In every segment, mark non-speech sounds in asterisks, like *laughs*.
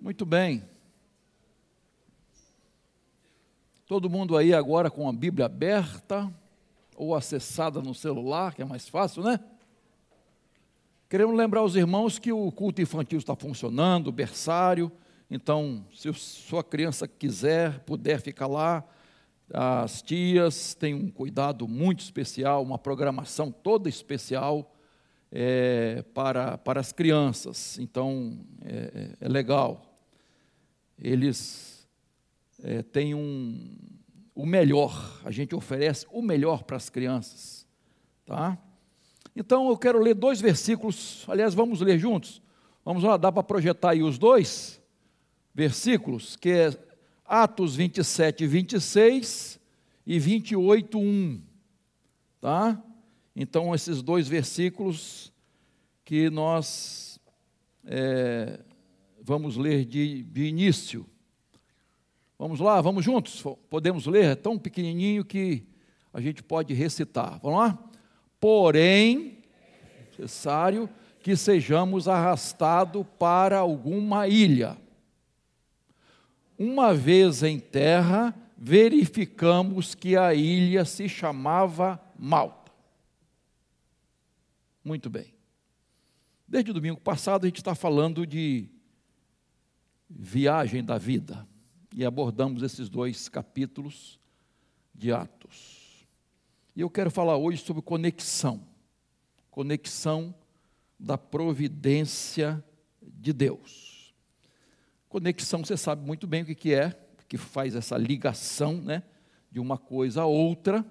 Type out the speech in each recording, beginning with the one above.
Muito bem. Todo mundo aí agora com a Bíblia aberta ou acessada no celular, que é mais fácil, né? Queremos lembrar os irmãos que o culto infantil está funcionando, o berçário. Então, se sua criança quiser, puder ficar lá, as tias têm um cuidado muito especial, uma programação toda especial é, para, para as crianças. Então, é, é, é legal. Eles é, têm um, o melhor, a gente oferece o melhor para as crianças. Tá? Então, eu quero ler dois versículos, aliás, vamos ler juntos? Vamos lá, dá para projetar aí os dois versículos, que é Atos 27, 26 e 28, 1. Tá? Então, esses dois versículos que nós é, vamos ler de, de início. Vamos lá, vamos juntos? Podemos ler? É tão pequenininho que a gente pode recitar. Vamos lá? Porém, necessário que sejamos arrastados para alguma ilha uma vez em terra, verificamos que a ilha se chamava Malta. Muito bem. Desde o domingo passado a gente está falando de viagem da vida e abordamos esses dois capítulos de Atos. E eu quero falar hoje sobre conexão conexão da providência de Deus. Conexão, você sabe muito bem o que é, que faz essa ligação né, de uma coisa a outra.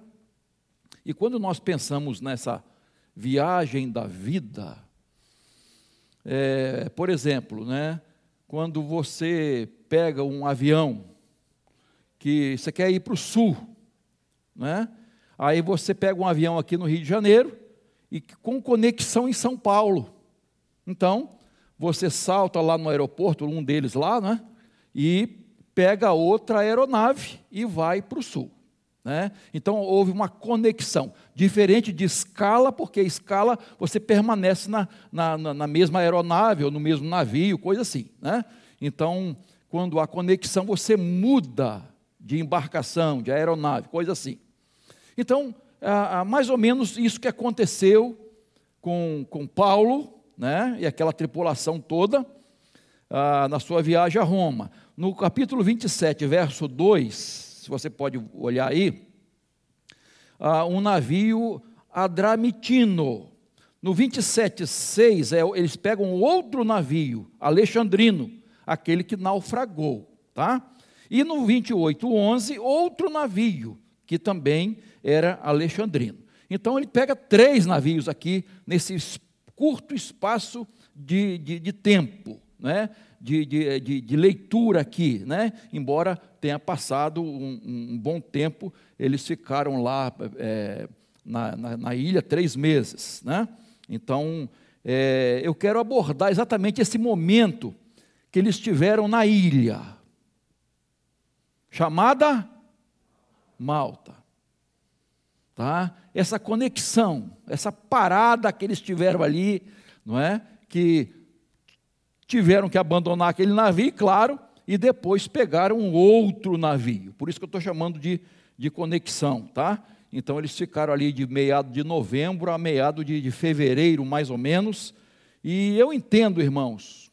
E quando nós pensamos nessa viagem da vida, é, por exemplo, né, quando você pega um avião, que você quer ir para o sul, né, aí você pega um avião aqui no Rio de Janeiro e com conexão em São Paulo. Então, você salta lá no aeroporto, um deles lá, né? E pega outra aeronave e vai para o sul. Né? Então houve uma conexão, diferente de escala, porque escala você permanece na, na, na, mesma aeronave ou no mesmo navio, coisa assim. Né? Então, quando há conexão, você muda de embarcação, de aeronave, coisa assim. Então, mais ou menos isso que aconteceu com, com Paulo, né, e aquela tripulação toda, ah, na sua viagem a Roma. No capítulo 27, verso 2, se você pode olhar aí, ah, um navio adramitino. No 27, 6, é, eles pegam outro navio, alexandrino, aquele que naufragou. Tá? E no 28, 11, outro navio, que também era alexandrino. Então ele pega três navios aqui nesse curto espaço de, de, de tempo, né? De, de, de, de, leitura aqui, né? embora tenha passado um, um bom tempo, eles ficaram lá é, na, na, na, ilha três meses. Né? Então, é, eu quero abordar exatamente esse momento que eles tiveram na ilha, chamada Malta tá? essa conexão, essa parada que eles tiveram ali, não é? que tiveram que abandonar aquele navio, claro, e depois pegaram outro navio. Por isso que eu estou chamando de, de conexão. Tá? Então eles ficaram ali de meado de novembro a meado de, de fevereiro, mais ou menos. E eu entendo, irmãos,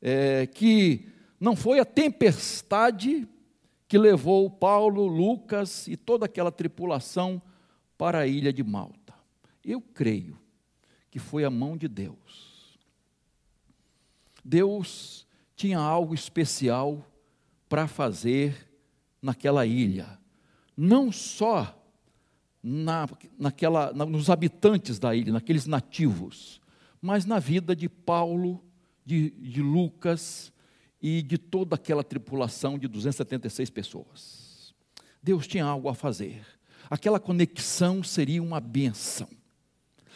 é, que não foi a tempestade que levou Paulo, Lucas e toda aquela tripulação para a ilha de Malta. Eu creio que foi a mão de Deus. Deus tinha algo especial para fazer naquela ilha, não só na, naquela, na, nos habitantes da ilha, naqueles nativos, mas na vida de Paulo, de, de Lucas e de toda aquela tripulação de 276 pessoas. Deus tinha algo a fazer aquela conexão seria uma benção.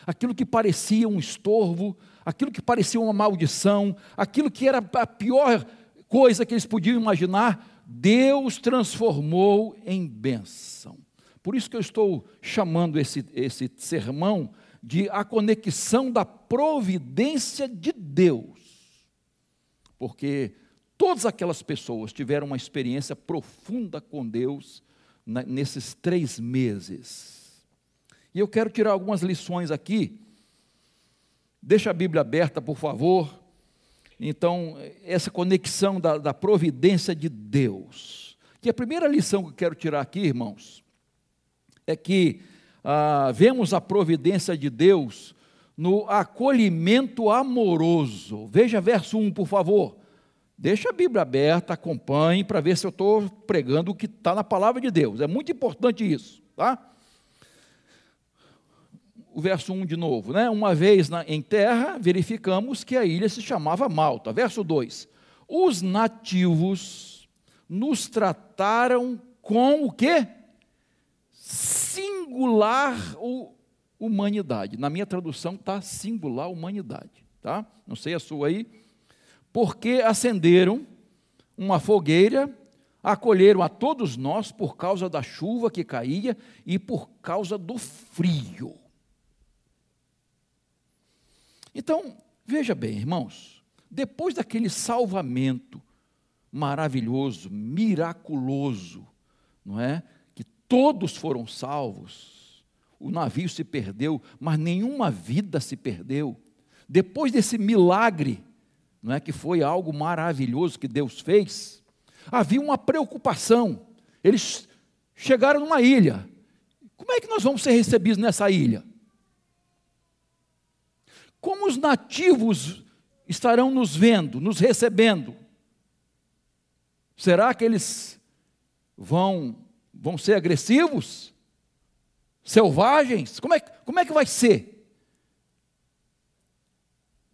Aquilo que parecia um estorvo, aquilo que parecia uma maldição, aquilo que era a pior coisa que eles podiam imaginar, Deus transformou em bênção. Por isso que eu estou chamando esse, esse sermão de a conexão da providência de Deus. Porque todas aquelas pessoas tiveram uma experiência profunda com Deus nesses três meses. E eu quero tirar algumas lições aqui. Deixa a Bíblia aberta, por favor. Então, essa conexão da, da providência de Deus. Que a primeira lição que eu quero tirar aqui, irmãos, é que ah, vemos a providência de Deus no acolhimento amoroso. Veja verso 1, por favor. Deixa a Bíblia aberta, acompanhe para ver se eu estou pregando o que está na palavra de Deus. É muito importante isso, tá? O verso 1 de novo, né? Uma vez na, em terra, verificamos que a ilha se chamava Malta. Verso 2. Os nativos nos trataram com o quê? Singular humanidade. Na minha tradução está singular humanidade, tá? Não sei a sua aí porque acenderam uma fogueira, acolheram a todos nós por causa da chuva que caía e por causa do frio. Então, veja bem, irmãos, depois daquele salvamento maravilhoso, miraculoso, não é? Que todos foram salvos. O navio se perdeu, mas nenhuma vida se perdeu. Depois desse milagre não é que foi algo maravilhoso que Deus fez, havia uma preocupação. Eles chegaram numa ilha. Como é que nós vamos ser recebidos nessa ilha? Como os nativos estarão nos vendo, nos recebendo? Será que eles vão vão ser agressivos? Selvagens? Como é, como é que vai ser?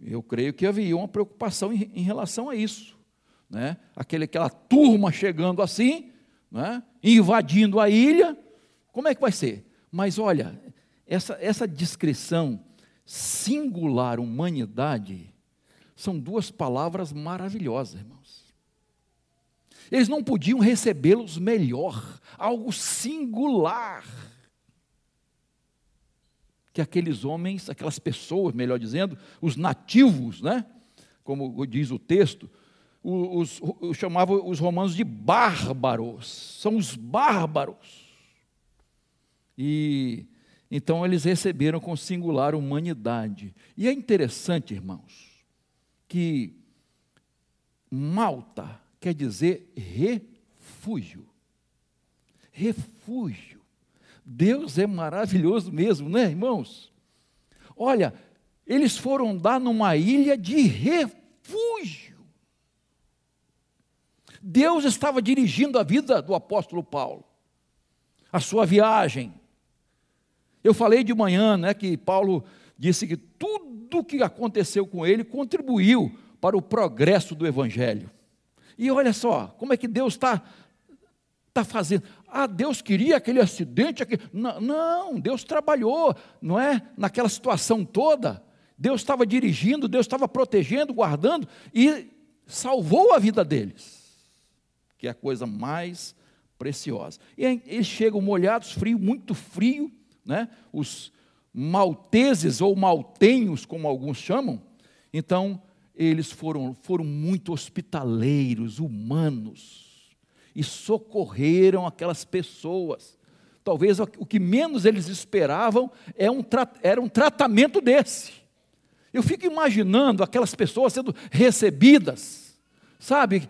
Eu creio que havia uma preocupação em, em relação a isso. Né? Aquele, aquela turma chegando assim, né? invadindo a ilha, como é que vai ser? Mas olha, essa, essa descrição singular humanidade são duas palavras maravilhosas, irmãos. Eles não podiam recebê-los melhor, algo singular que aqueles homens, aquelas pessoas, melhor dizendo, os nativos, né? como diz o texto, os, os, chamavam os romanos de bárbaros, são os bárbaros. E então eles receberam com singular humanidade. E é interessante, irmãos, que Malta quer dizer refúgio. Refúgio. Deus é maravilhoso mesmo, né, irmãos? Olha, eles foram dar numa ilha de refúgio. Deus estava dirigindo a vida do apóstolo Paulo, a sua viagem. Eu falei de manhã, né, que Paulo disse que tudo o que aconteceu com ele contribuiu para o progresso do evangelho. E olha só, como é que Deus está tá fazendo. Ah, Deus queria aquele acidente. Aquele... Não, não, Deus trabalhou, não é? Naquela situação toda. Deus estava dirigindo, Deus estava protegendo, guardando e salvou a vida deles, que é a coisa mais preciosa. E eles chegam molhados, frio, muito frio, né? Os malteses ou maltenhos, como alguns chamam. Então, eles foram, foram muito hospitaleiros, humanos e socorreram aquelas pessoas. Talvez o que menos eles esperavam é um, era um tratamento desse. Eu fico imaginando aquelas pessoas sendo recebidas, sabe?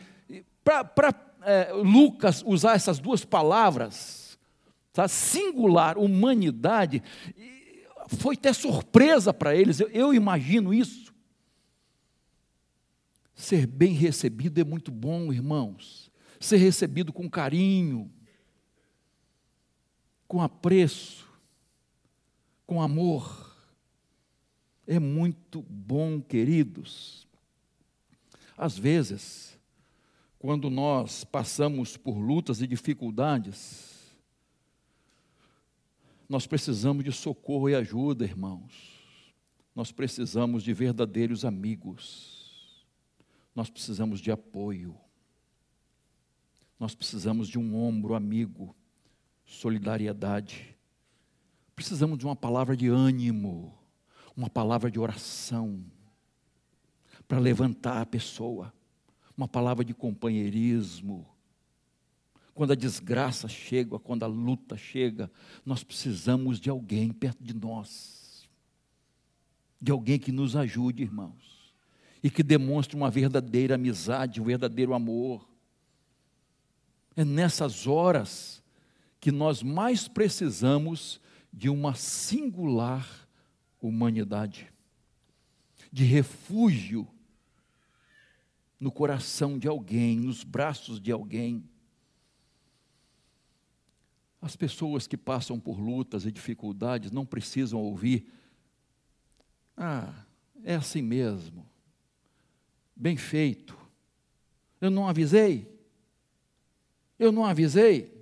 Para é, Lucas usar essas duas palavras, tá? singular, humanidade, foi até surpresa para eles, eu, eu imagino isso. Ser bem recebido é muito bom, irmãos ser recebido com carinho, com apreço, com amor. É muito bom, queridos. Às vezes, quando nós passamos por lutas e dificuldades, nós precisamos de socorro e ajuda, irmãos. Nós precisamos de verdadeiros amigos. Nós precisamos de apoio. Nós precisamos de um ombro amigo, solidariedade. Precisamos de uma palavra de ânimo, uma palavra de oração, para levantar a pessoa, uma palavra de companheirismo. Quando a desgraça chega, quando a luta chega, nós precisamos de alguém perto de nós, de alguém que nos ajude, irmãos, e que demonstre uma verdadeira amizade, um verdadeiro amor. É nessas horas que nós mais precisamos de uma singular humanidade, de refúgio no coração de alguém, nos braços de alguém. As pessoas que passam por lutas e dificuldades não precisam ouvir, ah, é assim mesmo, bem feito, eu não avisei, eu não avisei.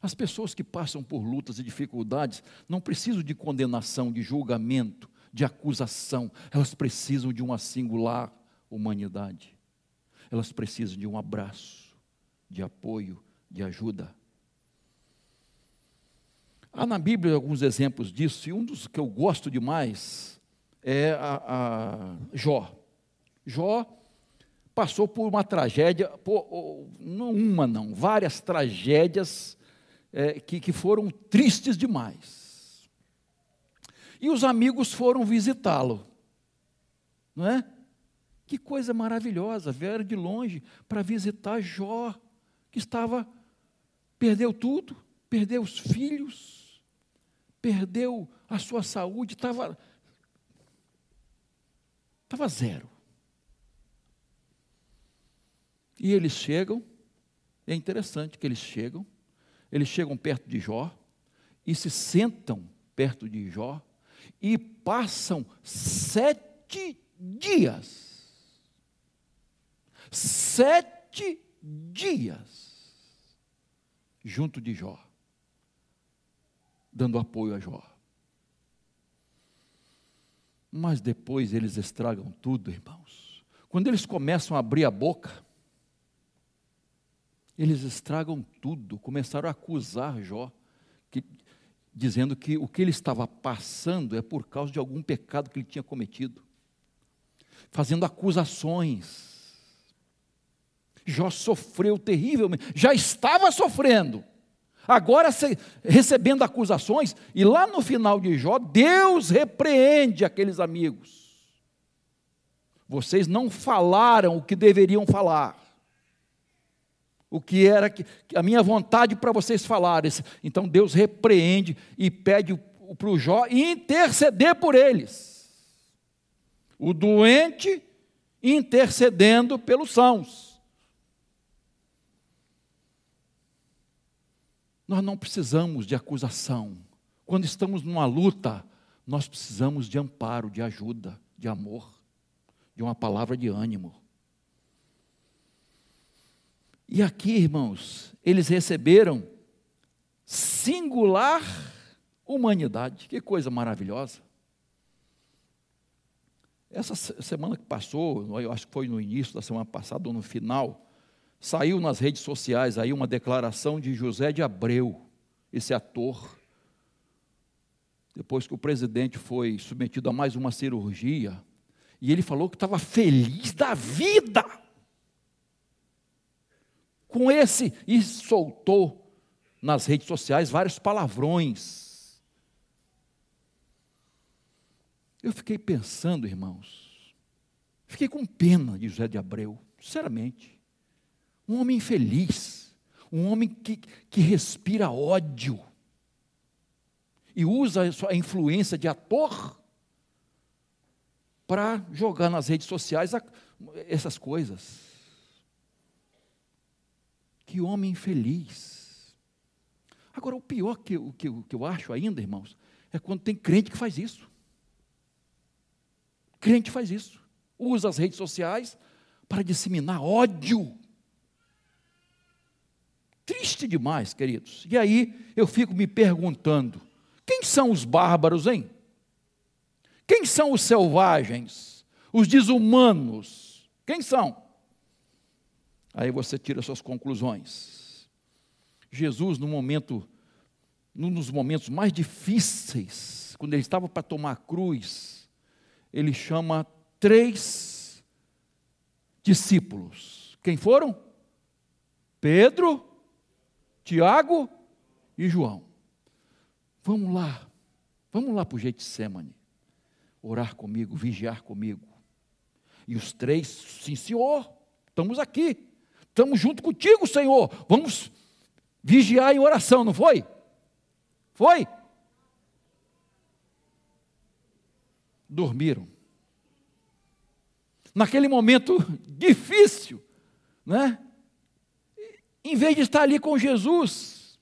As pessoas que passam por lutas e dificuldades não precisam de condenação, de julgamento, de acusação, elas precisam de uma singular humanidade. Elas precisam de um abraço, de apoio, de ajuda. Há na Bíblia alguns exemplos disso, e um dos que eu gosto demais é a, a Jó. Jó passou por uma tragédia, por, não uma não, várias tragédias é, que, que foram tristes demais. E os amigos foram visitá-lo, não é? Que coisa maravilhosa, vieram de longe para visitar Jó, que estava, perdeu tudo, perdeu os filhos, perdeu a sua saúde, estava, estava zero. E eles chegam, é interessante que eles chegam, eles chegam perto de Jó e se sentam perto de Jó e passam sete dias sete dias junto de Jó, dando apoio a Jó. Mas depois eles estragam tudo, irmãos. Quando eles começam a abrir a boca, eles estragam tudo, começaram a acusar Jó, que, dizendo que o que ele estava passando é por causa de algum pecado que ele tinha cometido, fazendo acusações. Jó sofreu terrivelmente, já estava sofrendo, agora recebendo acusações, e lá no final de Jó, Deus repreende aqueles amigos. Vocês não falaram o que deveriam falar, o que era a minha vontade para vocês falarem. Então Deus repreende e pede para o Jó interceder por eles. O doente intercedendo pelos sãos. Nós não precisamos de acusação. Quando estamos numa luta, nós precisamos de amparo, de ajuda, de amor, de uma palavra de ânimo. E aqui, irmãos, eles receberam singular humanidade. Que coisa maravilhosa. Essa semana que passou, eu acho que foi no início da semana passada ou no final, Saiu nas redes sociais aí uma declaração de José de Abreu, esse ator. Depois que o presidente foi submetido a mais uma cirurgia, e ele falou que estava feliz da vida com esse, e soltou nas redes sociais vários palavrões. Eu fiquei pensando, irmãos, fiquei com pena de José de Abreu, sinceramente. Um homem infeliz, um homem que, que respira ódio e usa a sua influência de ator para jogar nas redes sociais essas coisas. Que homem infeliz. Agora, o pior que, que, que eu acho ainda, irmãos, é quando tem crente que faz isso. Crente faz isso. Usa as redes sociais para disseminar ódio Triste demais, queridos. E aí eu fico me perguntando: quem são os bárbaros, hein? Quem são os selvagens? Os desumanos? Quem são? Aí você tira suas conclusões. Jesus, no momento, num dos momentos mais difíceis, quando ele estava para tomar a cruz, ele chama três discípulos. Quem foram? Pedro, Tiago e João. Vamos lá, vamos lá para o Getsemane, orar comigo, vigiar comigo. E os três, sim, senhor, estamos aqui, estamos junto contigo, Senhor, vamos vigiar em oração, não foi? Foi? Dormiram. Naquele momento *laughs* difícil, né? Em vez de estar ali com Jesus,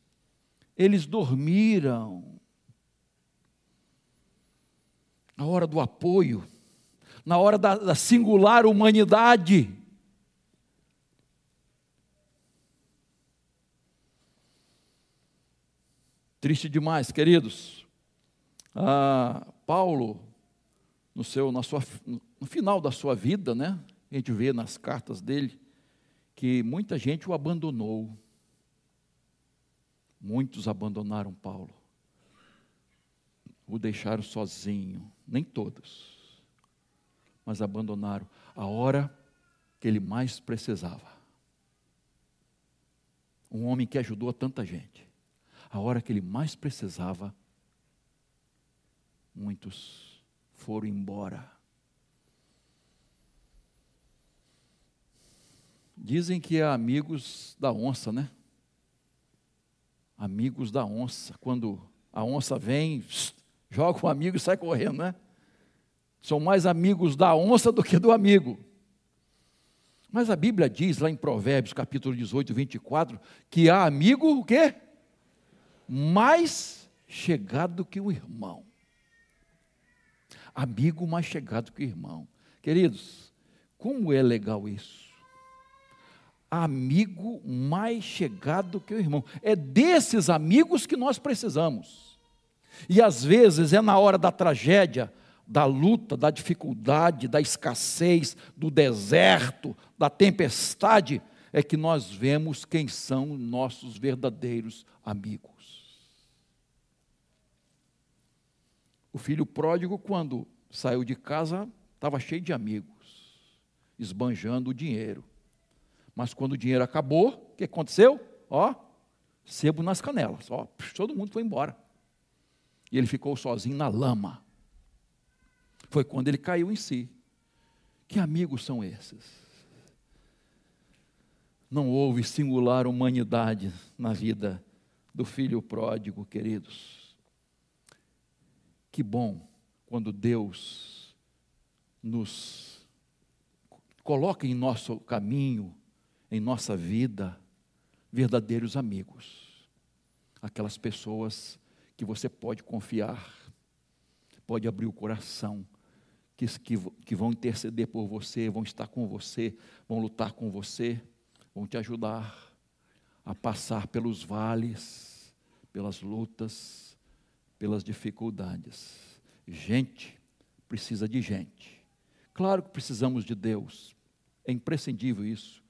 eles dormiram. Na hora do apoio, na hora da, da singular humanidade. Triste demais, queridos. Ah, Paulo, no, seu, na sua, no final da sua vida, né? A gente vê nas cartas dele que muita gente o abandonou. Muitos abandonaram Paulo. O deixaram sozinho. Nem todos. Mas abandonaram a hora que ele mais precisava. Um homem que ajudou a tanta gente. A hora que ele mais precisava, muitos foram embora. Dizem que é amigos da onça, né? Amigos da onça. Quando a onça vem, joga o amigo e sai correndo, né? São mais amigos da onça do que do amigo. Mas a Bíblia diz lá em Provérbios, capítulo 18, 24, que há amigo o quê? Mais chegado que o irmão. Amigo mais chegado que o irmão. Queridos, como é legal isso amigo mais chegado que o irmão. É desses amigos que nós precisamos. E às vezes é na hora da tragédia, da luta, da dificuldade, da escassez, do deserto, da tempestade, é que nós vemos quem são nossos verdadeiros amigos. O filho pródigo, quando saiu de casa, estava cheio de amigos, esbanjando o dinheiro. Mas quando o dinheiro acabou, o que aconteceu? Ó, sebo nas canelas. Ó, todo mundo foi embora. E ele ficou sozinho na lama. Foi quando ele caiu em si. Que amigos são esses? Não houve singular humanidade na vida do filho pródigo, queridos. Que bom quando Deus nos coloca em nosso caminho em nossa vida verdadeiros amigos, aquelas pessoas que você pode confiar, pode abrir o coração, que, que, que vão interceder por você, vão estar com você, vão lutar com você, vão te ajudar a passar pelos vales, pelas lutas, pelas dificuldades. Gente precisa de gente. Claro que precisamos de Deus, é imprescindível isso.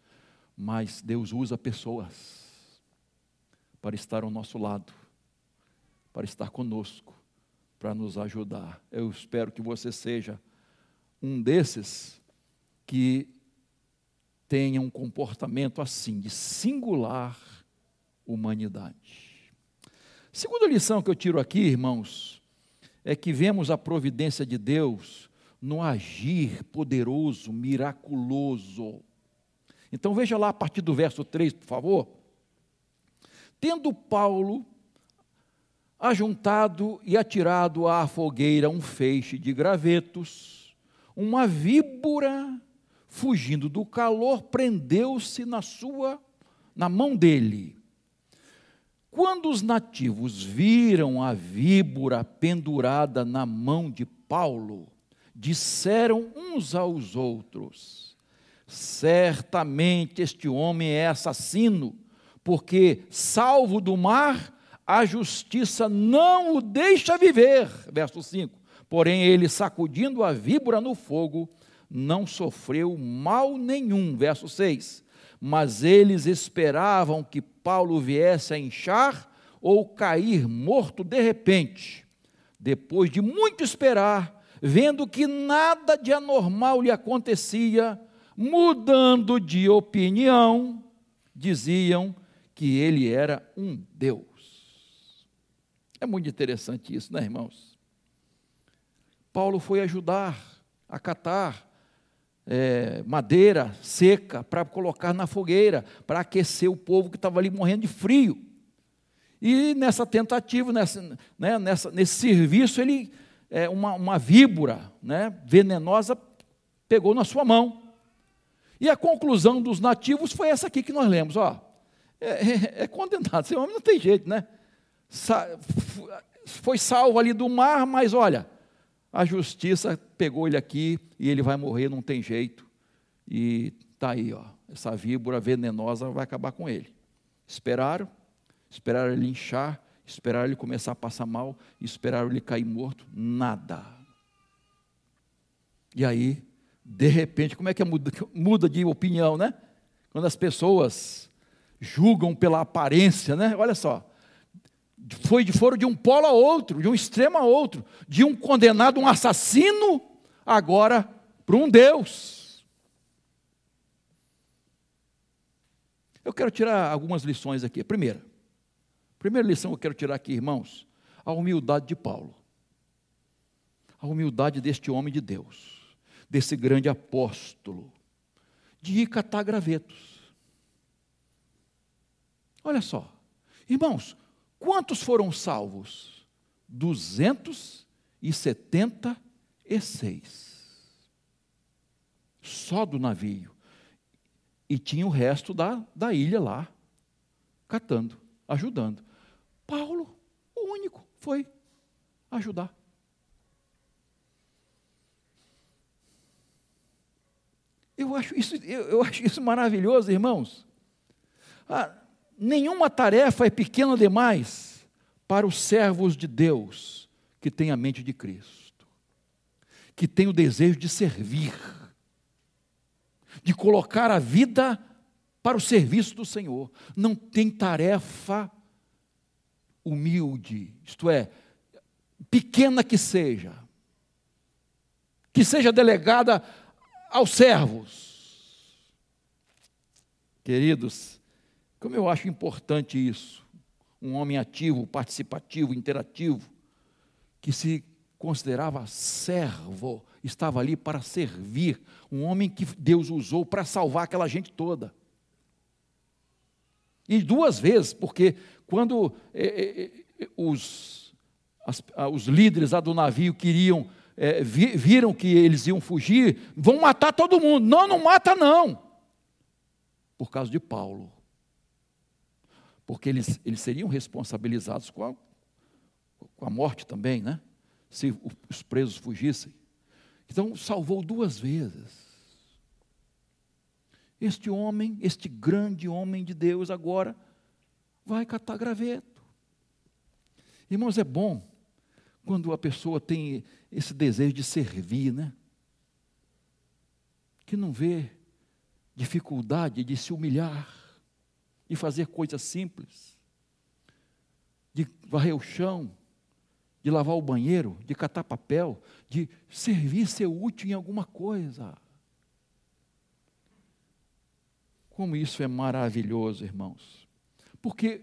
Mas Deus usa pessoas para estar ao nosso lado, para estar conosco, para nos ajudar. Eu espero que você seja um desses que tenha um comportamento assim, de singular humanidade. Segunda lição que eu tiro aqui, irmãos, é que vemos a providência de Deus no agir poderoso, miraculoso então veja lá a partir do verso 3, por favor. Tendo Paulo ajuntado e atirado à fogueira um feixe de gravetos, uma víbora, fugindo do calor, prendeu-se na sua na mão dele. Quando os nativos viram a víbora pendurada na mão de Paulo, disseram uns aos outros: Certamente este homem é assassino, porque, salvo do mar, a justiça não o deixa viver. Verso 5. Porém, ele, sacudindo a víbora no fogo, não sofreu mal nenhum. Verso 6. Mas eles esperavam que Paulo viesse a inchar ou cair morto de repente. Depois de muito esperar, vendo que nada de anormal lhe acontecia, mudando de opinião, diziam que ele era um Deus. É muito interessante isso, né, irmãos? Paulo foi ajudar a catar é, madeira seca para colocar na fogueira, para aquecer o povo que estava ali morrendo de frio. E nessa tentativa, nessa, né, nessa, nesse serviço, ele, é, uma, uma víbora né, venenosa pegou na sua mão. E a conclusão dos nativos foi essa aqui que nós lemos. Ó, é, é, é condenado, esse homem não tem jeito, né? Sa foi salvo ali do mar, mas olha, a justiça pegou ele aqui e ele vai morrer, não tem jeito. E está aí, ó, essa víbora venenosa vai acabar com ele. Esperaram, esperaram ele inchar, esperaram ele começar a passar mal, esperaram ele cair morto, nada. E aí, de repente, como é que muda, muda de opinião, né? Quando as pessoas julgam pela aparência, né? Olha só, foi de, foram de um polo a outro, de um extremo a outro, de um condenado, um assassino, agora para um Deus. Eu quero tirar algumas lições aqui. Primeira, primeira lição que eu quero tirar aqui, irmãos, a humildade de Paulo. A humildade deste homem de Deus, desse grande apóstolo, de ir catar gravetos. Olha só, irmãos, Quantos foram salvos? 276. Só do navio. E tinha o resto da, da ilha lá, catando, ajudando. Paulo, o único, foi ajudar. Eu acho isso, eu, eu acho isso maravilhoso, irmãos. Ah, nenhuma tarefa é pequena demais para os servos de Deus que têm a mente de Cristo, que têm o desejo de servir, de colocar a vida para o serviço do Senhor. Não tem tarefa humilde, isto é, pequena que seja, que seja delegada aos servos. Queridos, como eu acho importante isso. Um homem ativo, participativo, interativo, que se considerava servo, estava ali para servir, um homem que Deus usou para salvar aquela gente toda. E duas vezes, porque quando eh, eh, os, as, os líderes lá do navio queriam, eh, vi, viram que eles iam fugir, vão matar todo mundo. Não, não mata não. Por causa de Paulo porque eles, eles seriam responsabilizados com a, com a morte também, né? Se os presos fugissem. Então, salvou duas vezes. Este homem, este grande homem de Deus, agora vai catar graveto. Irmãos, é bom quando a pessoa tem esse desejo de servir, né? Que não vê dificuldade de se humilhar de fazer coisas simples, de varrer o chão, de lavar o banheiro, de catar papel, de servir, ser útil em alguma coisa. Como isso é maravilhoso, irmãos. Porque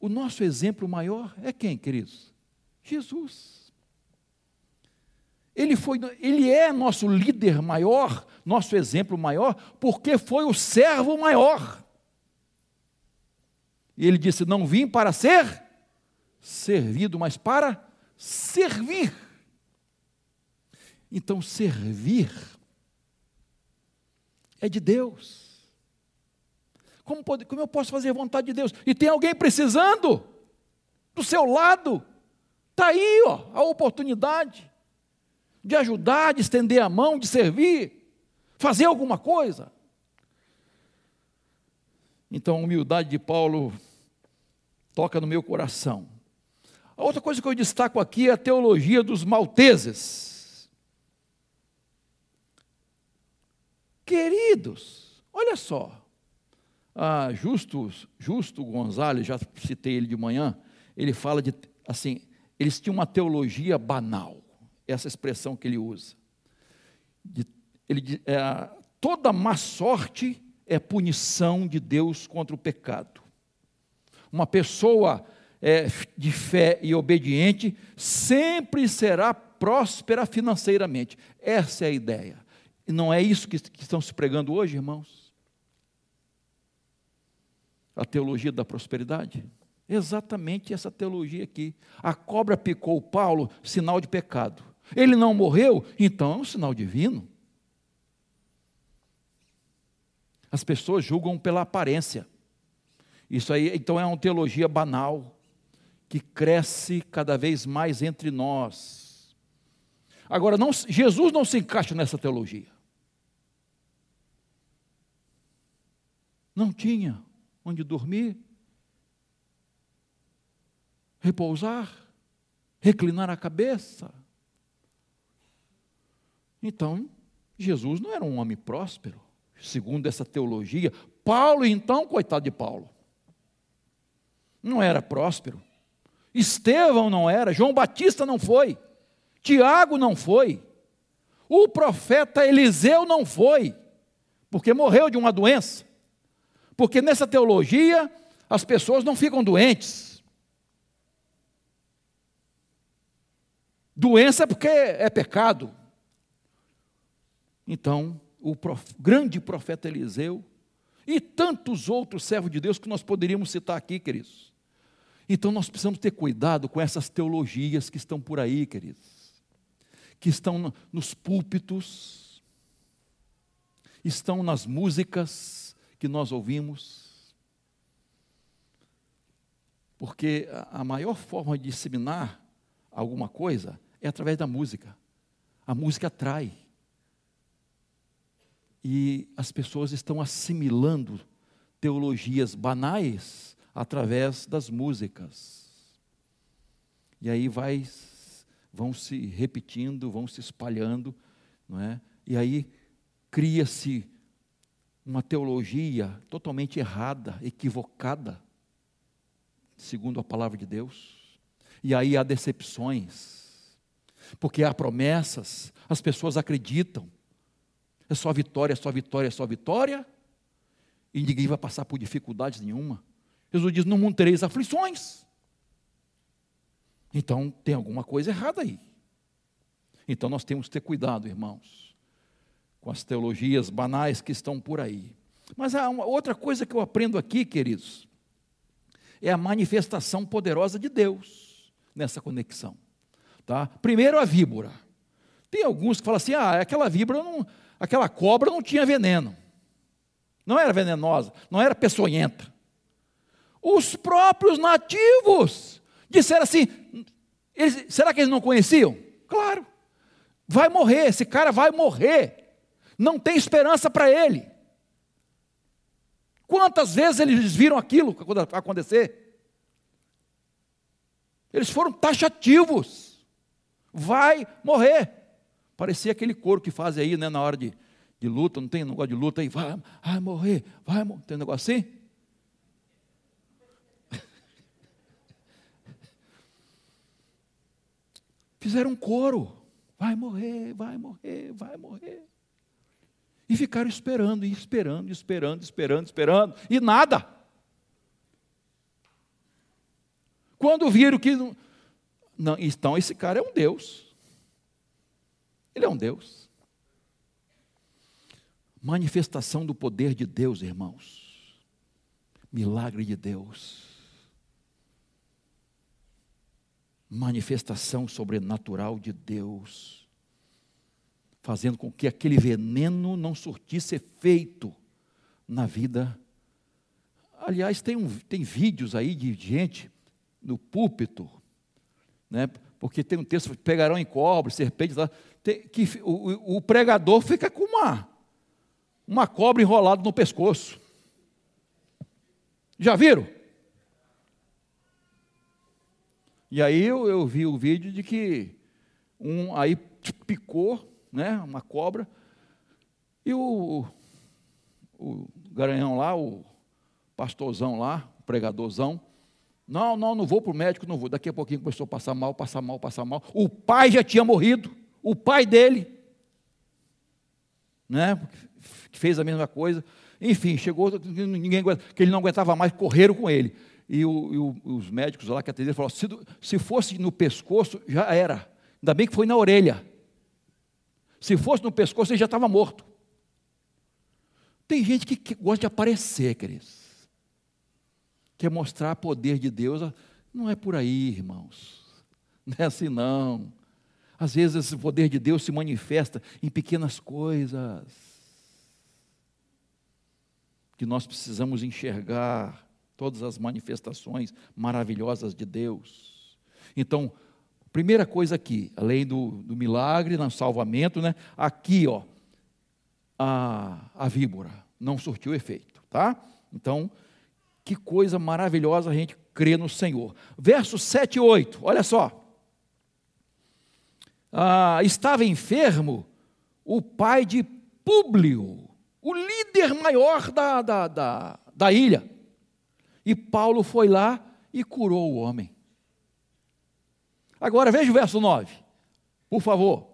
o nosso exemplo maior é quem, queridos? Jesus. Ele, foi, ele é nosso líder maior, nosso exemplo maior, porque foi o servo maior. E ele disse: Não vim para ser servido, mas para servir. Então, servir é de Deus. Como, pode, como eu posso fazer a vontade de Deus? E tem alguém precisando do seu lado. Está aí ó, a oportunidade de ajudar, de estender a mão, de servir, fazer alguma coisa. Então, a humildade de Paulo toca no meu coração. A outra coisa que eu destaco aqui é a teologia dos malteses. Queridos, olha só. Ah, Justo, Gonzalez, já citei ele de manhã, ele fala de, assim, eles tinham uma teologia banal, essa expressão que ele usa. Ele, é, a toda má sorte é punição de Deus contra o pecado. Uma pessoa é, de fé e obediente sempre será próspera financeiramente. Essa é a ideia. E não é isso que, que estão se pregando hoje, irmãos? A teologia da prosperidade? Exatamente essa teologia aqui. A cobra picou Paulo, sinal de pecado. Ele não morreu, então é um sinal divino. As pessoas julgam pela aparência. Isso aí, então, é uma teologia banal que cresce cada vez mais entre nós. Agora, não, Jesus não se encaixa nessa teologia. Não tinha onde dormir, repousar, reclinar a cabeça. Então, Jesus não era um homem próspero, segundo essa teologia. Paulo, então, coitado de Paulo, não era próspero. Estevão não era, João Batista não foi, Tiago não foi, o profeta Eliseu não foi, porque morreu de uma doença. Porque nessa teologia as pessoas não ficam doentes. Doença é porque é pecado. Então, o prof, grande profeta Eliseu e tantos outros servos de Deus que nós poderíamos citar aqui, queridos então nós precisamos ter cuidado com essas teologias que estão por aí, queridos, que estão nos púlpitos, estão nas músicas que nós ouvimos. Porque a maior forma de disseminar alguma coisa é através da música. A música atrai. E as pessoas estão assimilando teologias banais através das músicas. E aí vai, vão se repetindo, vão se espalhando, não é? E aí cria-se uma teologia totalmente errada, equivocada, segundo a palavra de Deus. E aí há decepções, porque há promessas, as pessoas acreditam, é só vitória, é só vitória, é só vitória, e ninguém vai passar por dificuldades nenhuma. Jesus diz: No mundo tereis aflições. Então tem alguma coisa errada aí. Então nós temos que ter cuidado, irmãos, com as teologias banais que estão por aí. Mas há uma outra coisa que eu aprendo aqui, queridos, é a manifestação poderosa de Deus nessa conexão. Tá? Primeiro a víbora. Tem alguns que falam assim: ah, aquela víbora, não, aquela cobra não tinha veneno. Não era venenosa, não era peçonhenta. Os próprios nativos disseram assim: eles, será que eles não conheciam? Claro, vai morrer, esse cara vai morrer, não tem esperança para ele. Quantas vezes eles viram aquilo acontecer? Eles foram taxativos. Vai morrer. Parecia aquele coro que faz aí, né, na hora de, de luta, não tem negócio de luta aí, vai, vai morrer, vai morrer. Tem um negócio assim? *laughs* Fizeram um coro. Vai morrer, vai morrer, vai morrer. E ficaram esperando, e esperando, esperando, esperando, esperando, e nada. Quando viram que. Não, então, esse cara é um Deus. Ele é um Deus. Manifestação do poder de Deus, irmãos. Milagre de Deus. manifestação sobrenatural de Deus, fazendo com que aquele veneno não surtisse efeito na vida. Aliás, tem, um, tem vídeos aí de gente no púlpito, né? Porque tem um texto, pegarão em cobre, serpentes, lá, que o, o pregador fica com uma, uma cobra enrolada no pescoço. Já viram? E aí eu, eu vi o vídeo de que um aí picou, né, uma cobra, e o, o garanhão lá, o pastorzão lá, o pregadorzão, não, não, não vou para o médico, não vou. Daqui a pouquinho começou a passar mal, passar mal, passar mal. O pai já tinha morrido, o pai dele. Né? que fez a mesma coisa. Enfim, chegou, ninguém que ele não aguentava mais, correram com ele. E, o, e o, os médicos lá que atenderam falaram: se, se fosse no pescoço, já era. Ainda bem que foi na orelha. Se fosse no pescoço, ele já estava morto. Tem gente que, que gosta de aparecer, queridos. Quer mostrar poder de Deus. Não é por aí, irmãos. Não é assim, não. Às vezes esse poder de Deus se manifesta em pequenas coisas que nós precisamos enxergar todas as manifestações maravilhosas de Deus. Então, primeira coisa aqui, além do, do milagre, no salvamento, né? Aqui, ó, a, a víbora não surtiu efeito, tá? Então, que coisa maravilhosa a gente crê no Senhor. Versos 7 e 8, olha só ah, estava enfermo o pai de Públio, o líder maior da, da, da, da ilha. E Paulo foi lá e curou o homem. Agora veja o verso 9, por favor.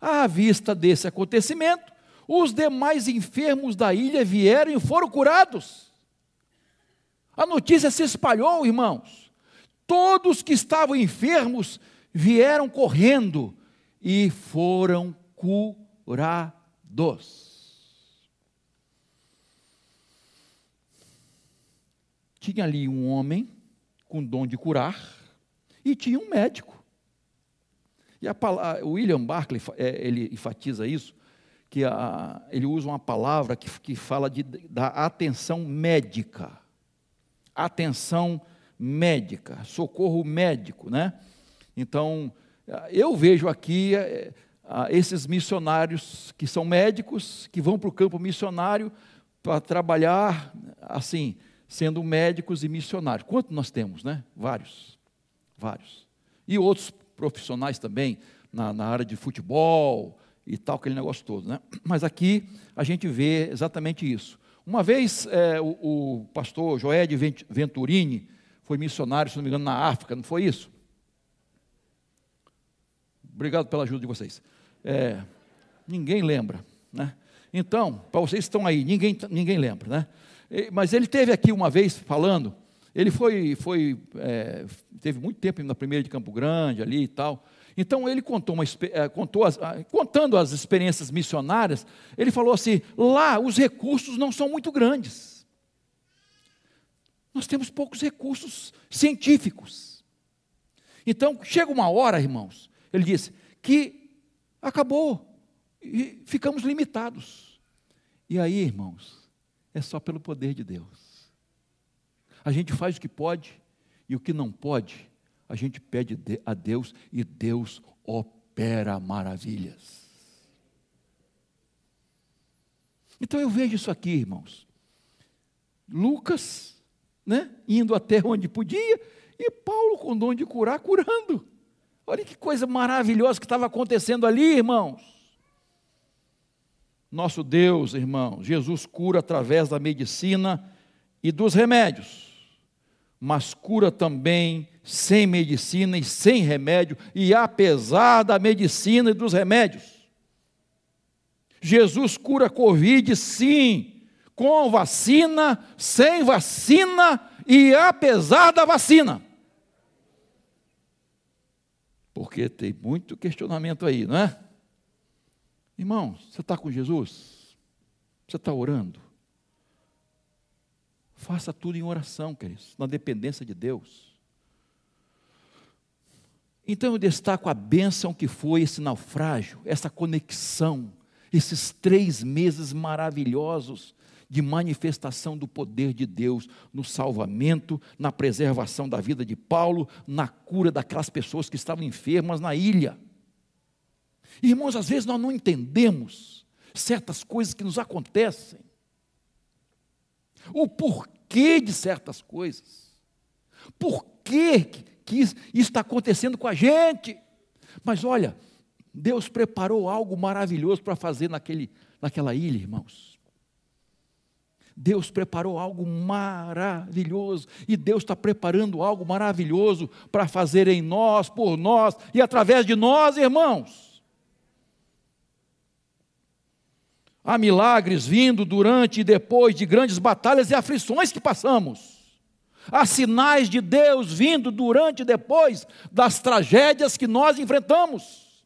À vista desse acontecimento, os demais enfermos da ilha vieram e foram curados. A notícia se espalhou, irmãos. Todos que estavam enfermos vieram correndo e foram curados. Tinha ali um homem com dom de curar e tinha um médico. E a palavra, William Barclay, é, ele enfatiza isso, que a, ele usa uma palavra que, que fala de, da atenção médica. Atenção médica, socorro médico, né? Então, eu vejo aqui é, esses missionários que são médicos, que vão para o campo missionário para trabalhar, assim, sendo médicos e missionários. Quanto nós temos, né? Vários. Vários. E outros profissionais também, na, na área de futebol e tal, aquele negócio todo, né? Mas aqui a gente vê exatamente isso. Uma vez é, o, o pastor Joed Venturini foi missionário, se não me engano, na África, não foi isso? Obrigado pela ajuda de vocês. É, ninguém lembra, né? Então, para vocês que estão aí, ninguém, ninguém lembra, né? Mas ele teve aqui uma vez falando, ele foi, foi é, teve muito tempo na primeira de Campo Grande ali e tal. Então ele contou, uma, é, contou as, contando as experiências missionárias, ele falou assim: lá os recursos não são muito grandes. Nós temos poucos recursos científicos. Então chega uma hora, irmãos, ele disse que acabou e ficamos limitados. E aí, irmãos, é só pelo poder de Deus. A gente faz o que pode e o que não pode, a gente pede a Deus e Deus opera maravilhas. Então eu vejo isso aqui, irmãos. Lucas, né, indo até onde podia, e Paulo com dom de curar, curando. Olha que coisa maravilhosa que estava acontecendo ali, irmãos. Nosso Deus, irmãos, Jesus cura através da medicina e dos remédios, mas cura também sem medicina e sem remédio, e apesar da medicina e dos remédios. Jesus cura Covid, sim, com vacina, sem vacina e apesar da vacina. Porque tem muito questionamento aí, não é? Irmão, você está com Jesus? Você está orando? Faça tudo em oração, queridos, na dependência de Deus. Então eu destaco a bênção que foi esse naufrágio, essa conexão, esses três meses maravilhosos de manifestação do poder de Deus no salvamento, na preservação da vida de Paulo, na cura daquelas pessoas que estavam enfermas na ilha. Irmãos, às vezes nós não entendemos certas coisas que nos acontecem, o porquê de certas coisas, por que, que isso está acontecendo com a gente. Mas olha, Deus preparou algo maravilhoso para fazer naquele, naquela ilha, irmãos. Deus preparou algo maravilhoso e Deus está preparando algo maravilhoso para fazer em nós, por nós e através de nós, irmãos. Há milagres vindo durante e depois de grandes batalhas e aflições que passamos. Há sinais de Deus vindo durante e depois das tragédias que nós enfrentamos.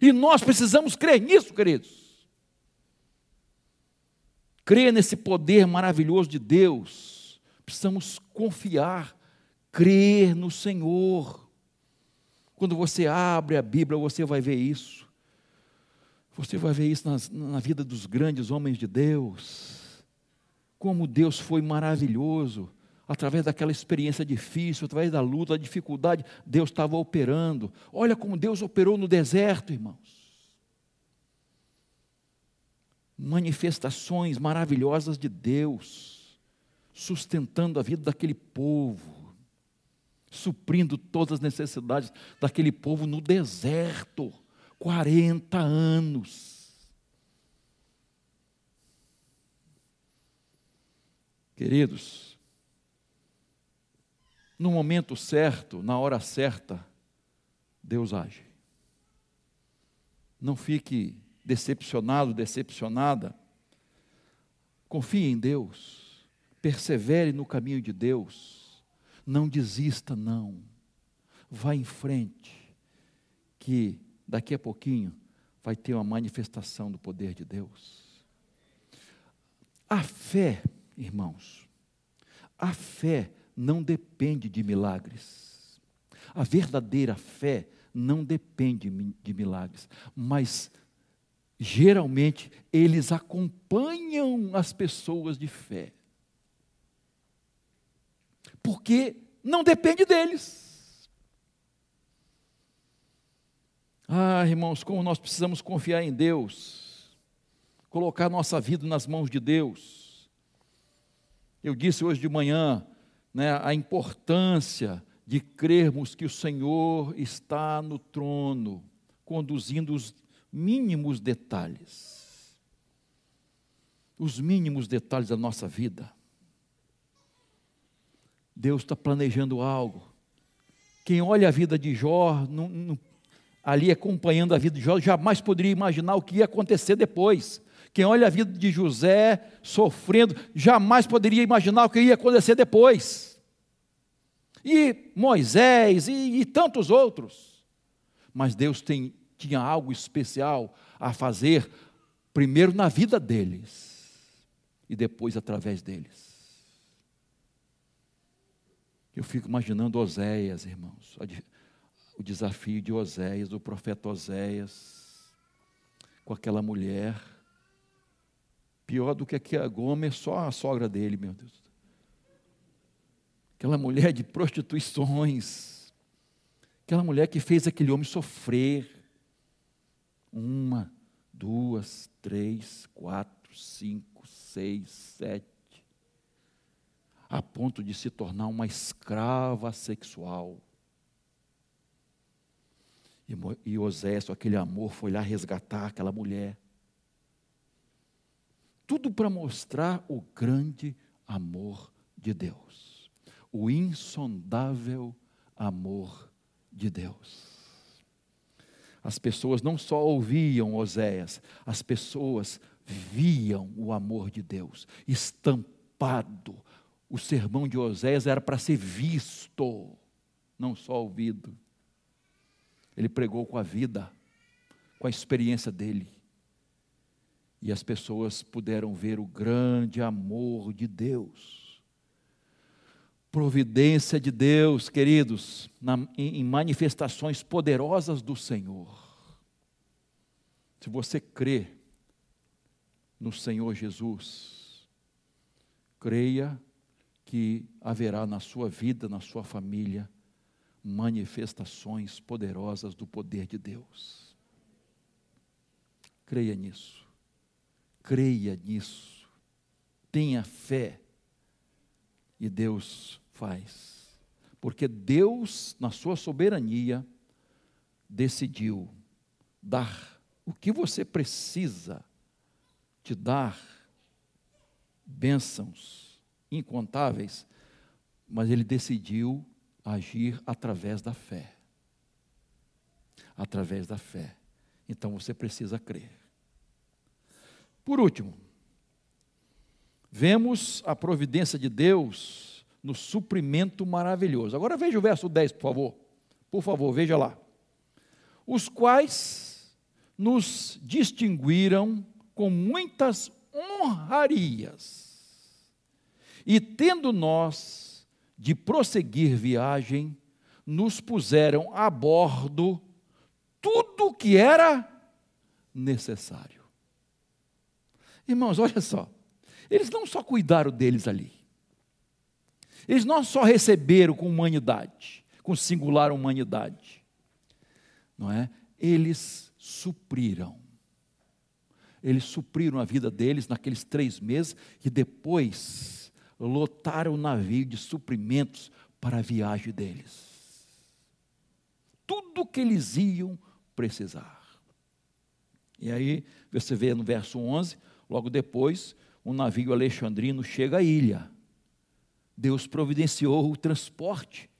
E nós precisamos crer nisso, queridos. Crer nesse poder maravilhoso de Deus. Precisamos confiar, crer no Senhor. Quando você abre a Bíblia, você vai ver isso. Você vai ver isso nas, na vida dos grandes homens de Deus. Como Deus foi maravilhoso. Através daquela experiência difícil, através da luta, da dificuldade, Deus estava operando. Olha como Deus operou no deserto, irmãos. Manifestações maravilhosas de Deus, sustentando a vida daquele povo, suprindo todas as necessidades daquele povo no deserto. 40 anos. Queridos, no momento certo, na hora certa, Deus age. Não fique decepcionado, decepcionada. Confie em Deus, persevere no caminho de Deus, não desista, não. Vá em frente, que daqui a pouquinho vai ter uma manifestação do poder de Deus. A fé, irmãos, a fé não depende de milagres. A verdadeira fé não depende de milagres, mas geralmente eles acompanham as pessoas de fé. Porque não depende deles. Ah, irmãos, como nós precisamos confiar em Deus, colocar nossa vida nas mãos de Deus. Eu disse hoje de manhã né, a importância de crermos que o Senhor está no trono, conduzindo os mínimos detalhes, os mínimos detalhes da nossa vida. Deus está planejando algo. Quem olha a vida de Jó não, não, ali acompanhando a vida de Jó, jamais poderia imaginar o que ia acontecer depois. Quem olha a vida de José sofrendo, jamais poderia imaginar o que ia acontecer depois. E Moisés e, e tantos outros. Mas Deus tem, tinha algo especial a fazer, primeiro na vida deles, e depois através deles. Eu fico imaginando Oséias, irmãos, o desafio de Oséias, do profeta Oséias, com aquela mulher. Pior do que a Gomer, só a sogra dele, meu Deus. Aquela mulher de prostituições. Aquela mulher que fez aquele homem sofrer. Uma, duas, três, quatro, cinco, seis, sete. A ponto de se tornar uma escrava sexual. E, Oséias, aquele amor, foi lá resgatar aquela mulher. Tudo para mostrar o grande amor de Deus, o insondável amor de Deus. As pessoas não só ouviam Oséias, as pessoas viam o amor de Deus estampado. O sermão de Oséias era para ser visto, não só ouvido. Ele pregou com a vida, com a experiência dele. E as pessoas puderam ver o grande amor de Deus. Providência de Deus, queridos, na, em, em manifestações poderosas do Senhor. Se você crê no Senhor Jesus, creia que haverá na sua vida, na sua família, manifestações poderosas do poder de Deus. Creia nisso. Creia nisso. Tenha fé. E Deus faz. Porque Deus, na sua soberania, decidiu dar o que você precisa te dar bênçãos incontáveis, mas ele decidiu agir através da fé. Através da fé. Então você precisa crer. Por último, vemos a providência de Deus no suprimento maravilhoso. Agora veja o verso 10, por favor. Por favor, veja lá. Os quais nos distinguiram com muitas honrarias. E tendo nós de prosseguir viagem, nos puseram a bordo tudo o que era necessário. Irmãos, olha só. Eles não só cuidaram deles ali. Eles não só receberam com humanidade, com singular humanidade. Não é? Eles supriram. Eles supriram a vida deles naqueles três meses e depois lotaram o navio de suprimentos para a viagem deles. Tudo que eles iam precisar. E aí, você vê no verso 11, logo depois, um navio alexandrino chega à ilha. Deus providenciou o transporte.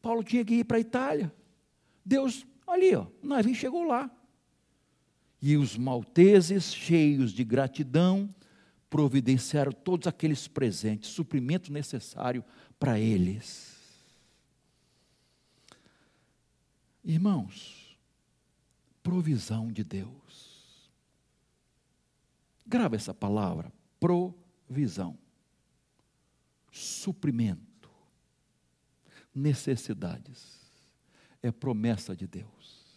Paulo tinha que ir para a Itália. Deus, ali, ó, o navio chegou lá. E os malteses, cheios de gratidão, providenciaram todos aqueles presentes, suprimento necessário para eles. Irmãos, provisão de Deus. Grava essa palavra, provisão. Suprimento. Necessidades. É promessa de Deus.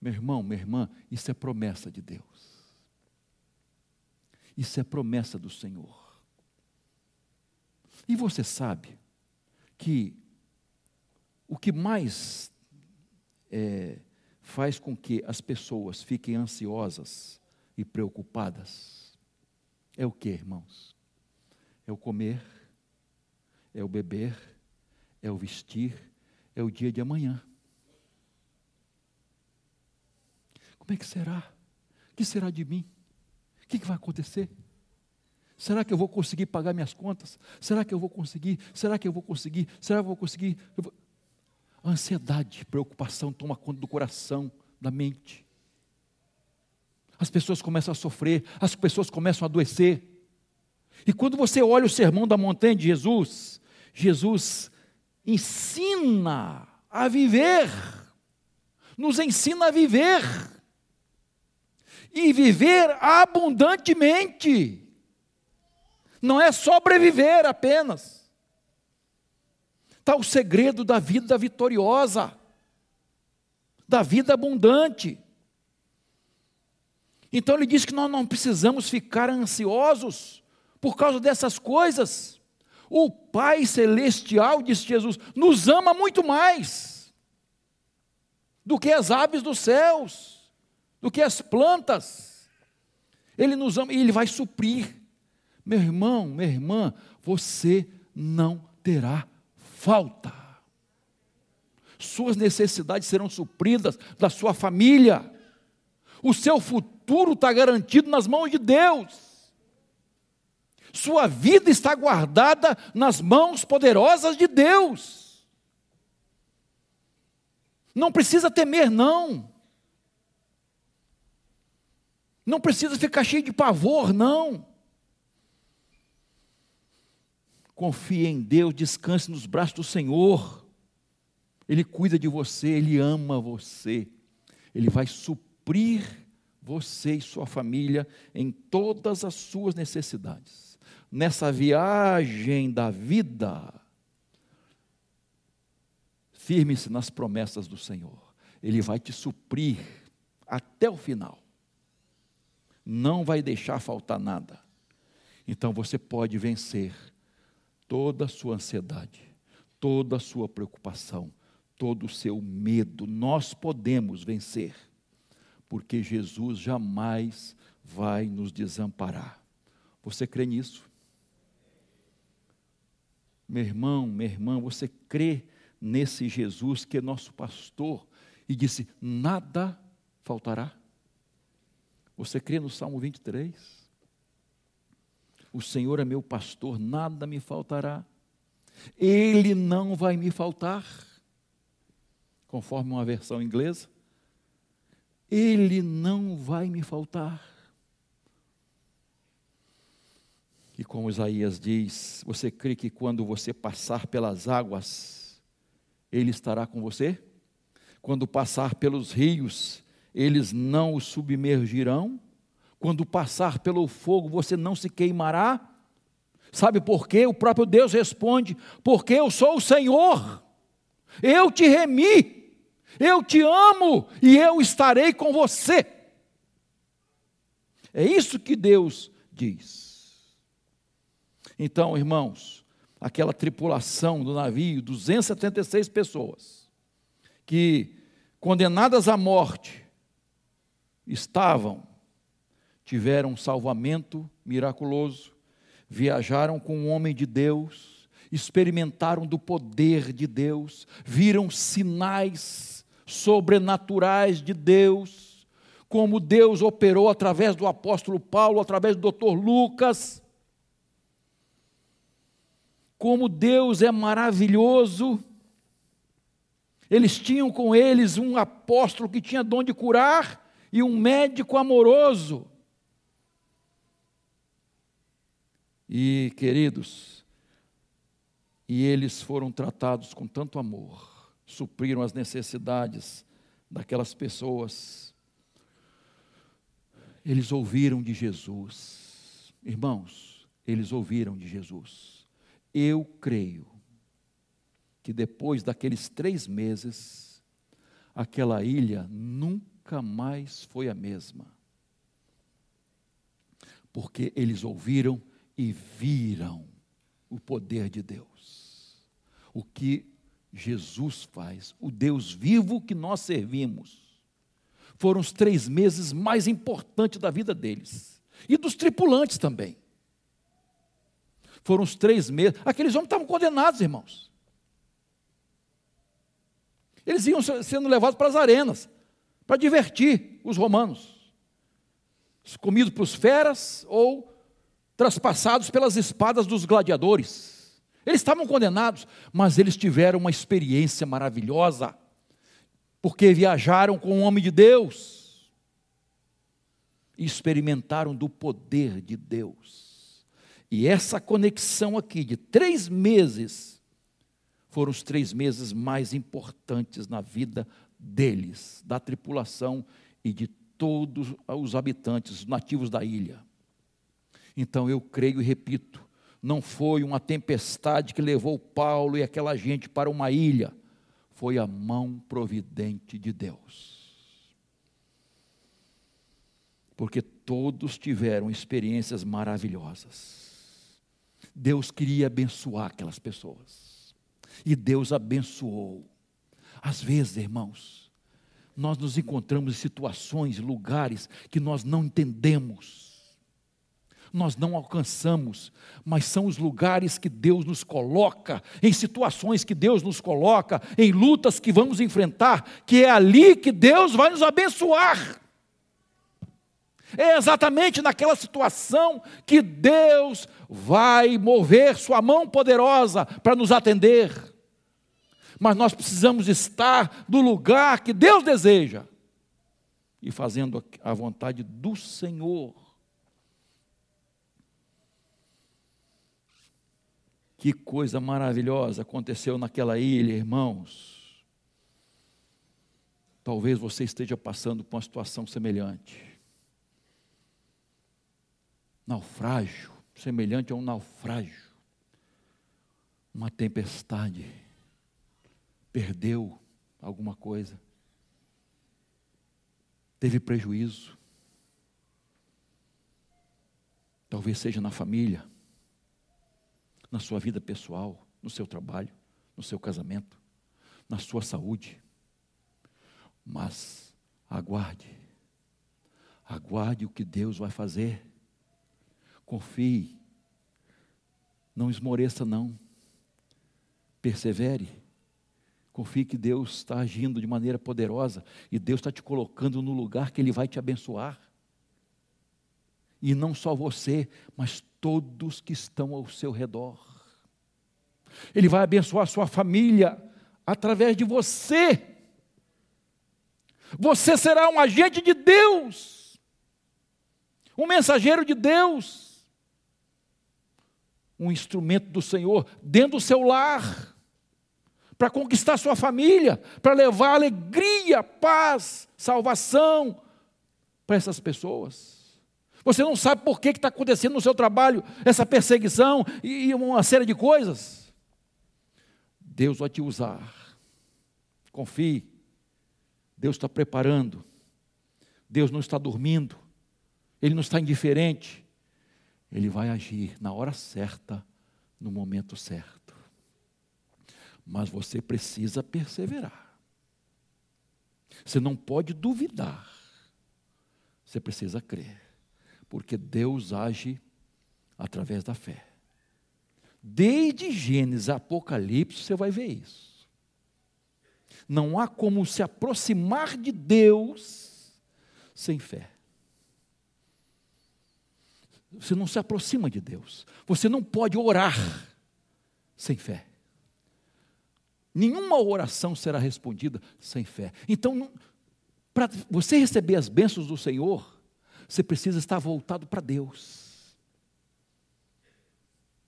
Meu irmão, minha irmã, isso é promessa de Deus. Isso é promessa do Senhor. E você sabe que o que mais é, faz com que as pessoas fiquem ansiosas e preocupadas é o que, irmãos? É o comer, é o beber, é o vestir, é o dia de amanhã. Como é que será? O que será de mim? O que, vai acontecer? Será que eu vou conseguir pagar minhas contas? Será que eu vou conseguir? Será que eu vou conseguir? Será que eu vou conseguir? Eu vou... Ansiedade, preocupação toma conta do coração, da mente. As pessoas começam a sofrer, as pessoas começam a adoecer. E quando você olha o sermão da montanha de Jesus, Jesus ensina a viver, nos ensina a viver, e viver abundantemente, não é sobreviver apenas está o segredo da vida vitoriosa, da vida abundante. Então ele diz que nós não precisamos ficar ansiosos por causa dessas coisas. O Pai Celestial, disse Jesus, nos ama muito mais do que as aves dos céus, do que as plantas. Ele nos ama e Ele vai suprir. Meu irmão, minha irmã, você não terá falta. Suas necessidades serão supridas da sua família. O seu futuro está garantido nas mãos de Deus. Sua vida está guardada nas mãos poderosas de Deus. Não precisa temer, não. Não precisa ficar cheio de pavor, não. Confie em Deus, descanse nos braços do Senhor. Ele cuida de você, Ele ama você. Ele vai suprir você e sua família em todas as suas necessidades. Nessa viagem da vida, firme-se nas promessas do Senhor. Ele vai te suprir até o final. Não vai deixar faltar nada. Então você pode vencer toda a sua ansiedade, toda a sua preocupação, todo o seu medo, nós podemos vencer, porque Jesus jamais vai nos desamparar. Você crê nisso? Meu irmão, minha irmã, você crê nesse Jesus que é nosso pastor e disse: nada faltará? Você crê no Salmo 23? O Senhor é meu pastor, nada me faltará. Ele não vai me faltar. Conforme uma versão inglesa. Ele não vai me faltar. E como Isaías diz, você crê que quando você passar pelas águas, Ele estará com você? Quando passar pelos rios, eles não o submergirão? Quando passar pelo fogo, você não se queimará? Sabe por quê? O próprio Deus responde: Porque eu sou o Senhor, eu te remi, eu te amo e eu estarei com você. É isso que Deus diz. Então, irmãos, aquela tripulação do navio, 276 pessoas, que condenadas à morte estavam, tiveram um salvamento miraculoso, viajaram com um homem de Deus, experimentaram do poder de Deus, viram sinais sobrenaturais de Deus, como Deus operou através do apóstolo Paulo, através do doutor Lucas, como Deus é maravilhoso. Eles tinham com eles um apóstolo que tinha dom de curar e um médico amoroso. E, queridos, e eles foram tratados com tanto amor, supriram as necessidades daquelas pessoas. Eles ouviram de Jesus. Irmãos, eles ouviram de Jesus. Eu creio que depois daqueles três meses, aquela ilha nunca mais foi a mesma. Porque eles ouviram e viram o poder de Deus. O que Jesus faz, o Deus vivo que nós servimos. Foram os três meses mais importantes da vida deles e dos tripulantes também. Foram os três meses. Aqueles homens estavam condenados, irmãos. Eles iam sendo levados para as arenas, para divertir os romanos. Comidos por feras ou traspassados pelas espadas dos gladiadores. Eles estavam condenados, mas eles tiveram uma experiência maravilhosa, porque viajaram com o homem de Deus e experimentaram do poder de Deus. E essa conexão aqui de três meses foram os três meses mais importantes na vida deles, da tripulação e de todos os habitantes nativos da ilha. Então eu creio e repito, não foi uma tempestade que levou Paulo e aquela gente para uma ilha, foi a mão providente de Deus. Porque todos tiveram experiências maravilhosas. Deus queria abençoar aquelas pessoas. E Deus abençoou. Às vezes, irmãos, nós nos encontramos em situações, lugares que nós não entendemos, nós não alcançamos, mas são os lugares que Deus nos coloca, em situações que Deus nos coloca, em lutas que vamos enfrentar, que é ali que Deus vai nos abençoar. É exatamente naquela situação que Deus vai mover Sua mão poderosa para nos atender. Mas nós precisamos estar no lugar que Deus deseja e fazendo a vontade do Senhor. Que coisa maravilhosa aconteceu naquela ilha, irmãos. Talvez você esteja passando por uma situação semelhante naufrágio, semelhante a um naufrágio, uma tempestade, perdeu alguma coisa, teve prejuízo, talvez seja na família, na sua vida pessoal, no seu trabalho, no seu casamento, na sua saúde, mas aguarde, aguarde o que Deus vai fazer Confie. Não esmoreça, não. Persevere. Confie que Deus está agindo de maneira poderosa e Deus está te colocando no lugar que Ele vai te abençoar. E não só você, mas todos que estão ao seu redor. Ele vai abençoar a sua família através de você. Você será um agente de Deus, um mensageiro de Deus, um instrumento do Senhor dentro do seu lar, para conquistar sua família, para levar alegria, paz, salvação para essas pessoas. Você não sabe por que está acontecendo no seu trabalho essa perseguição e uma série de coisas. Deus vai te usar. Confie. Deus está preparando. Deus não está dormindo. Ele não está indiferente. Ele vai agir na hora certa, no momento certo. Mas você precisa perseverar. Você não pode duvidar. Você precisa crer. Porque Deus age através da fé. Desde Gênesis a Apocalipse você vai ver isso. Não há como se aproximar de Deus sem fé. Você não se aproxima de Deus. Você não pode orar sem fé. Nenhuma oração será respondida sem fé. Então, para você receber as bênçãos do Senhor, você precisa estar voltado para Deus.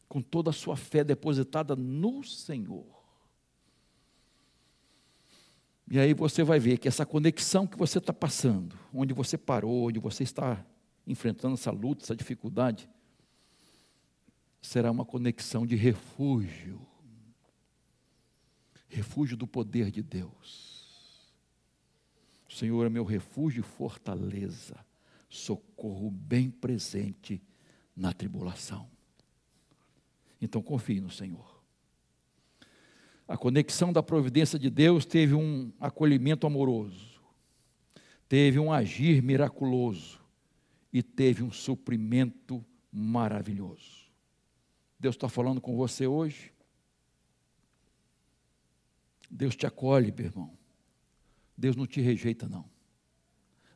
Com toda a sua fé depositada no Senhor. E aí você vai ver que essa conexão que você está passando, onde você parou, onde você está enfrentando essa luta, essa dificuldade, será uma conexão de refúgio refúgio do poder de Deus. O Senhor é meu refúgio e fortaleza, socorro bem presente na tribulação. Então confie no Senhor. A conexão da providência de Deus teve um acolhimento amoroso, teve um agir miraculoso e teve um suprimento maravilhoso. Deus está falando com você hoje. Deus te acolhe, meu irmão. Deus não te rejeita, não.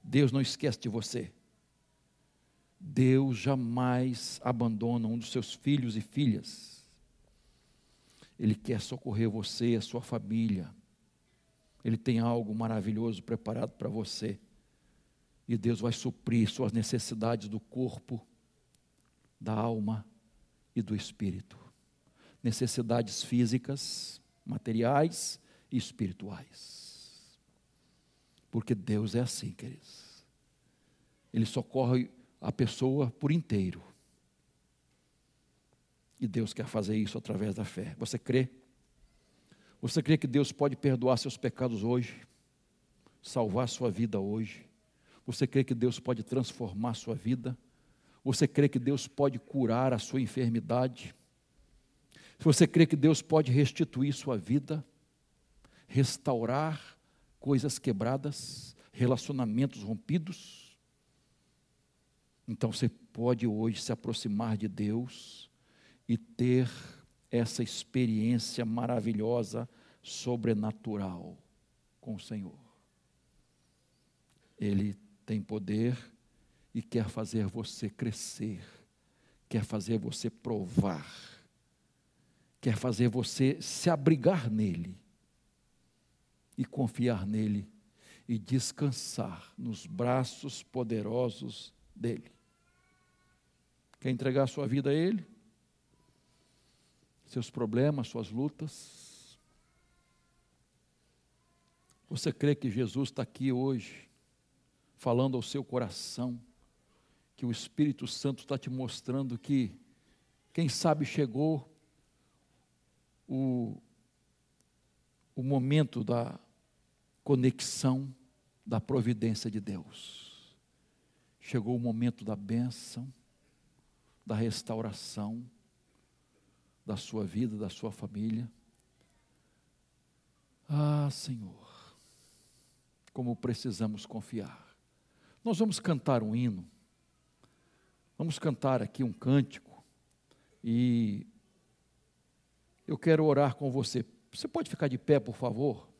Deus não esquece de você. Deus jamais abandona um dos seus filhos e filhas. Ele quer socorrer você e a sua família. Ele tem algo maravilhoso preparado para você. E Deus vai suprir suas necessidades do corpo, da alma e do espírito. Necessidades físicas, materiais espirituais. Porque Deus é assim, queridos. Ele socorre a pessoa por inteiro. E Deus quer fazer isso através da fé. Você crê? Você crê que Deus pode perdoar seus pecados hoje? Salvar sua vida hoje? Você crê que Deus pode transformar sua vida? Você crê que Deus pode curar a sua enfermidade? Você crê que Deus pode restituir sua vida? Restaurar coisas quebradas? Relacionamentos rompidos? Então você pode hoje se aproximar de Deus e ter essa experiência maravilhosa, sobrenatural com o Senhor. Ele tem poder e quer fazer você crescer, quer fazer você provar, quer fazer você se abrigar nele e confiar nele e descansar nos braços poderosos dele. Quer entregar sua vida a ele? seus problemas, suas lutas. Você crê que Jesus está aqui hoje, falando ao seu coração, que o Espírito Santo está te mostrando que, quem sabe, chegou o, o momento da conexão da providência de Deus. Chegou o momento da bênção, da restauração da sua vida, da sua família. Ah, Senhor, como precisamos confiar. Nós vamos cantar um hino, vamos cantar aqui um cântico, e eu quero orar com você. Você pode ficar de pé, por favor?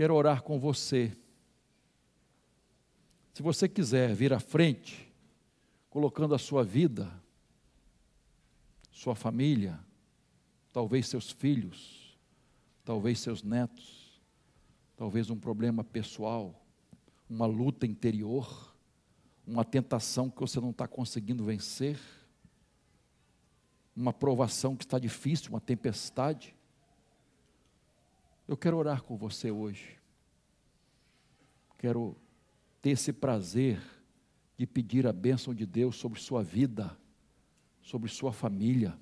Quero orar com você. Se você quiser vir à frente, colocando a sua vida sua família, talvez seus filhos, talvez seus netos, talvez um problema pessoal, uma luta interior, uma tentação que você não está conseguindo vencer, uma provação que está difícil, uma tempestade. Eu quero orar com você hoje. Quero ter esse prazer de pedir a bênção de Deus sobre sua vida, sobre sua família,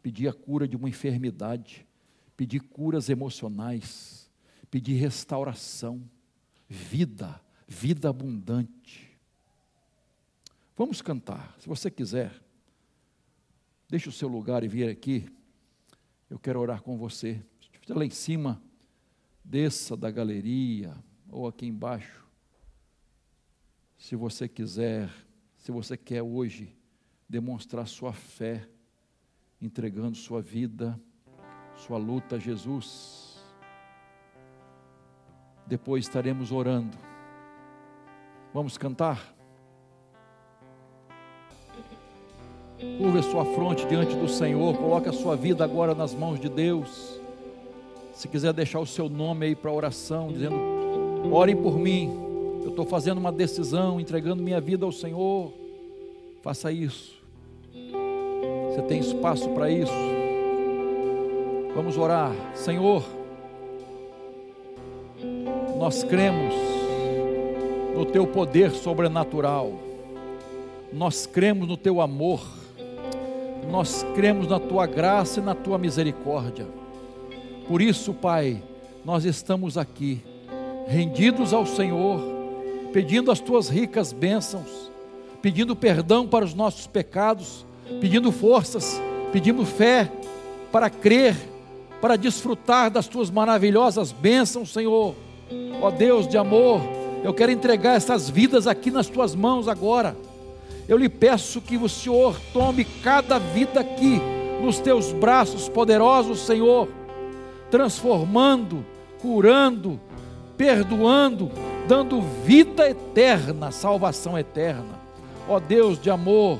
pedir a cura de uma enfermidade, pedir curas emocionais, pedir restauração, vida, vida abundante. Vamos cantar, se você quiser, deixe o seu lugar e vir aqui, eu quero orar com você. Lá em cima, desça da galeria ou aqui embaixo. Se você quiser, se você quer hoje demonstrar sua fé, entregando sua vida, sua luta a Jesus, depois estaremos orando. Vamos cantar? Curva sua fronte diante do Senhor, coloque a sua vida agora nas mãos de Deus. Se quiser deixar o seu nome aí para oração, dizendo: orem por mim eu estou fazendo uma decisão, entregando minha vida ao Senhor, faça isso. Você tem espaço para isso. Vamos orar, Senhor. Nós cremos no Teu poder sobrenatural, nós cremos no Teu amor, nós cremos na Tua graça e na Tua misericórdia. Por isso, Pai, nós estamos aqui, rendidos ao Senhor pedindo as tuas ricas bênçãos, pedindo perdão para os nossos pecados, pedindo forças, pedindo fé para crer, para desfrutar das tuas maravilhosas bênçãos, Senhor. Ó Deus de amor, eu quero entregar essas vidas aqui nas tuas mãos agora. Eu lhe peço que o Senhor tome cada vida aqui nos teus braços poderosos, Senhor, transformando, curando, perdoando, dando vida eterna, salvação eterna. Ó Deus de amor,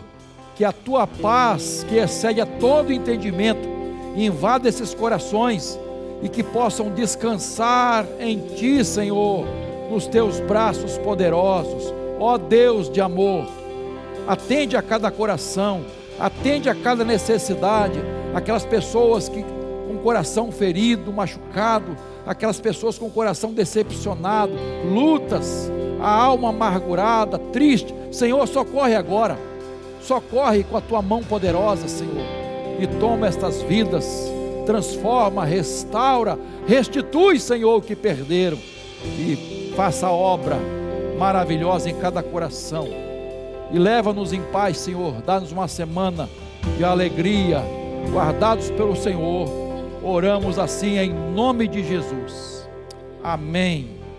que a tua paz, que excede a todo entendimento, invada esses corações e que possam descansar em ti, Senhor, nos teus braços poderosos. Ó Deus de amor, atende a cada coração, atende a cada necessidade, aquelas pessoas que com o coração ferido, machucado, aquelas pessoas com o coração decepcionado, lutas, a alma amargurada, triste. Senhor, socorre agora. Socorre com a tua mão poderosa, Senhor. E toma estas vidas, transforma, restaura, restitui, Senhor, o que perderam. E faça a obra maravilhosa em cada coração. E leva-nos em paz, Senhor. Dá-nos uma semana de alegria, guardados pelo Senhor Oramos assim em nome de Jesus. Amém.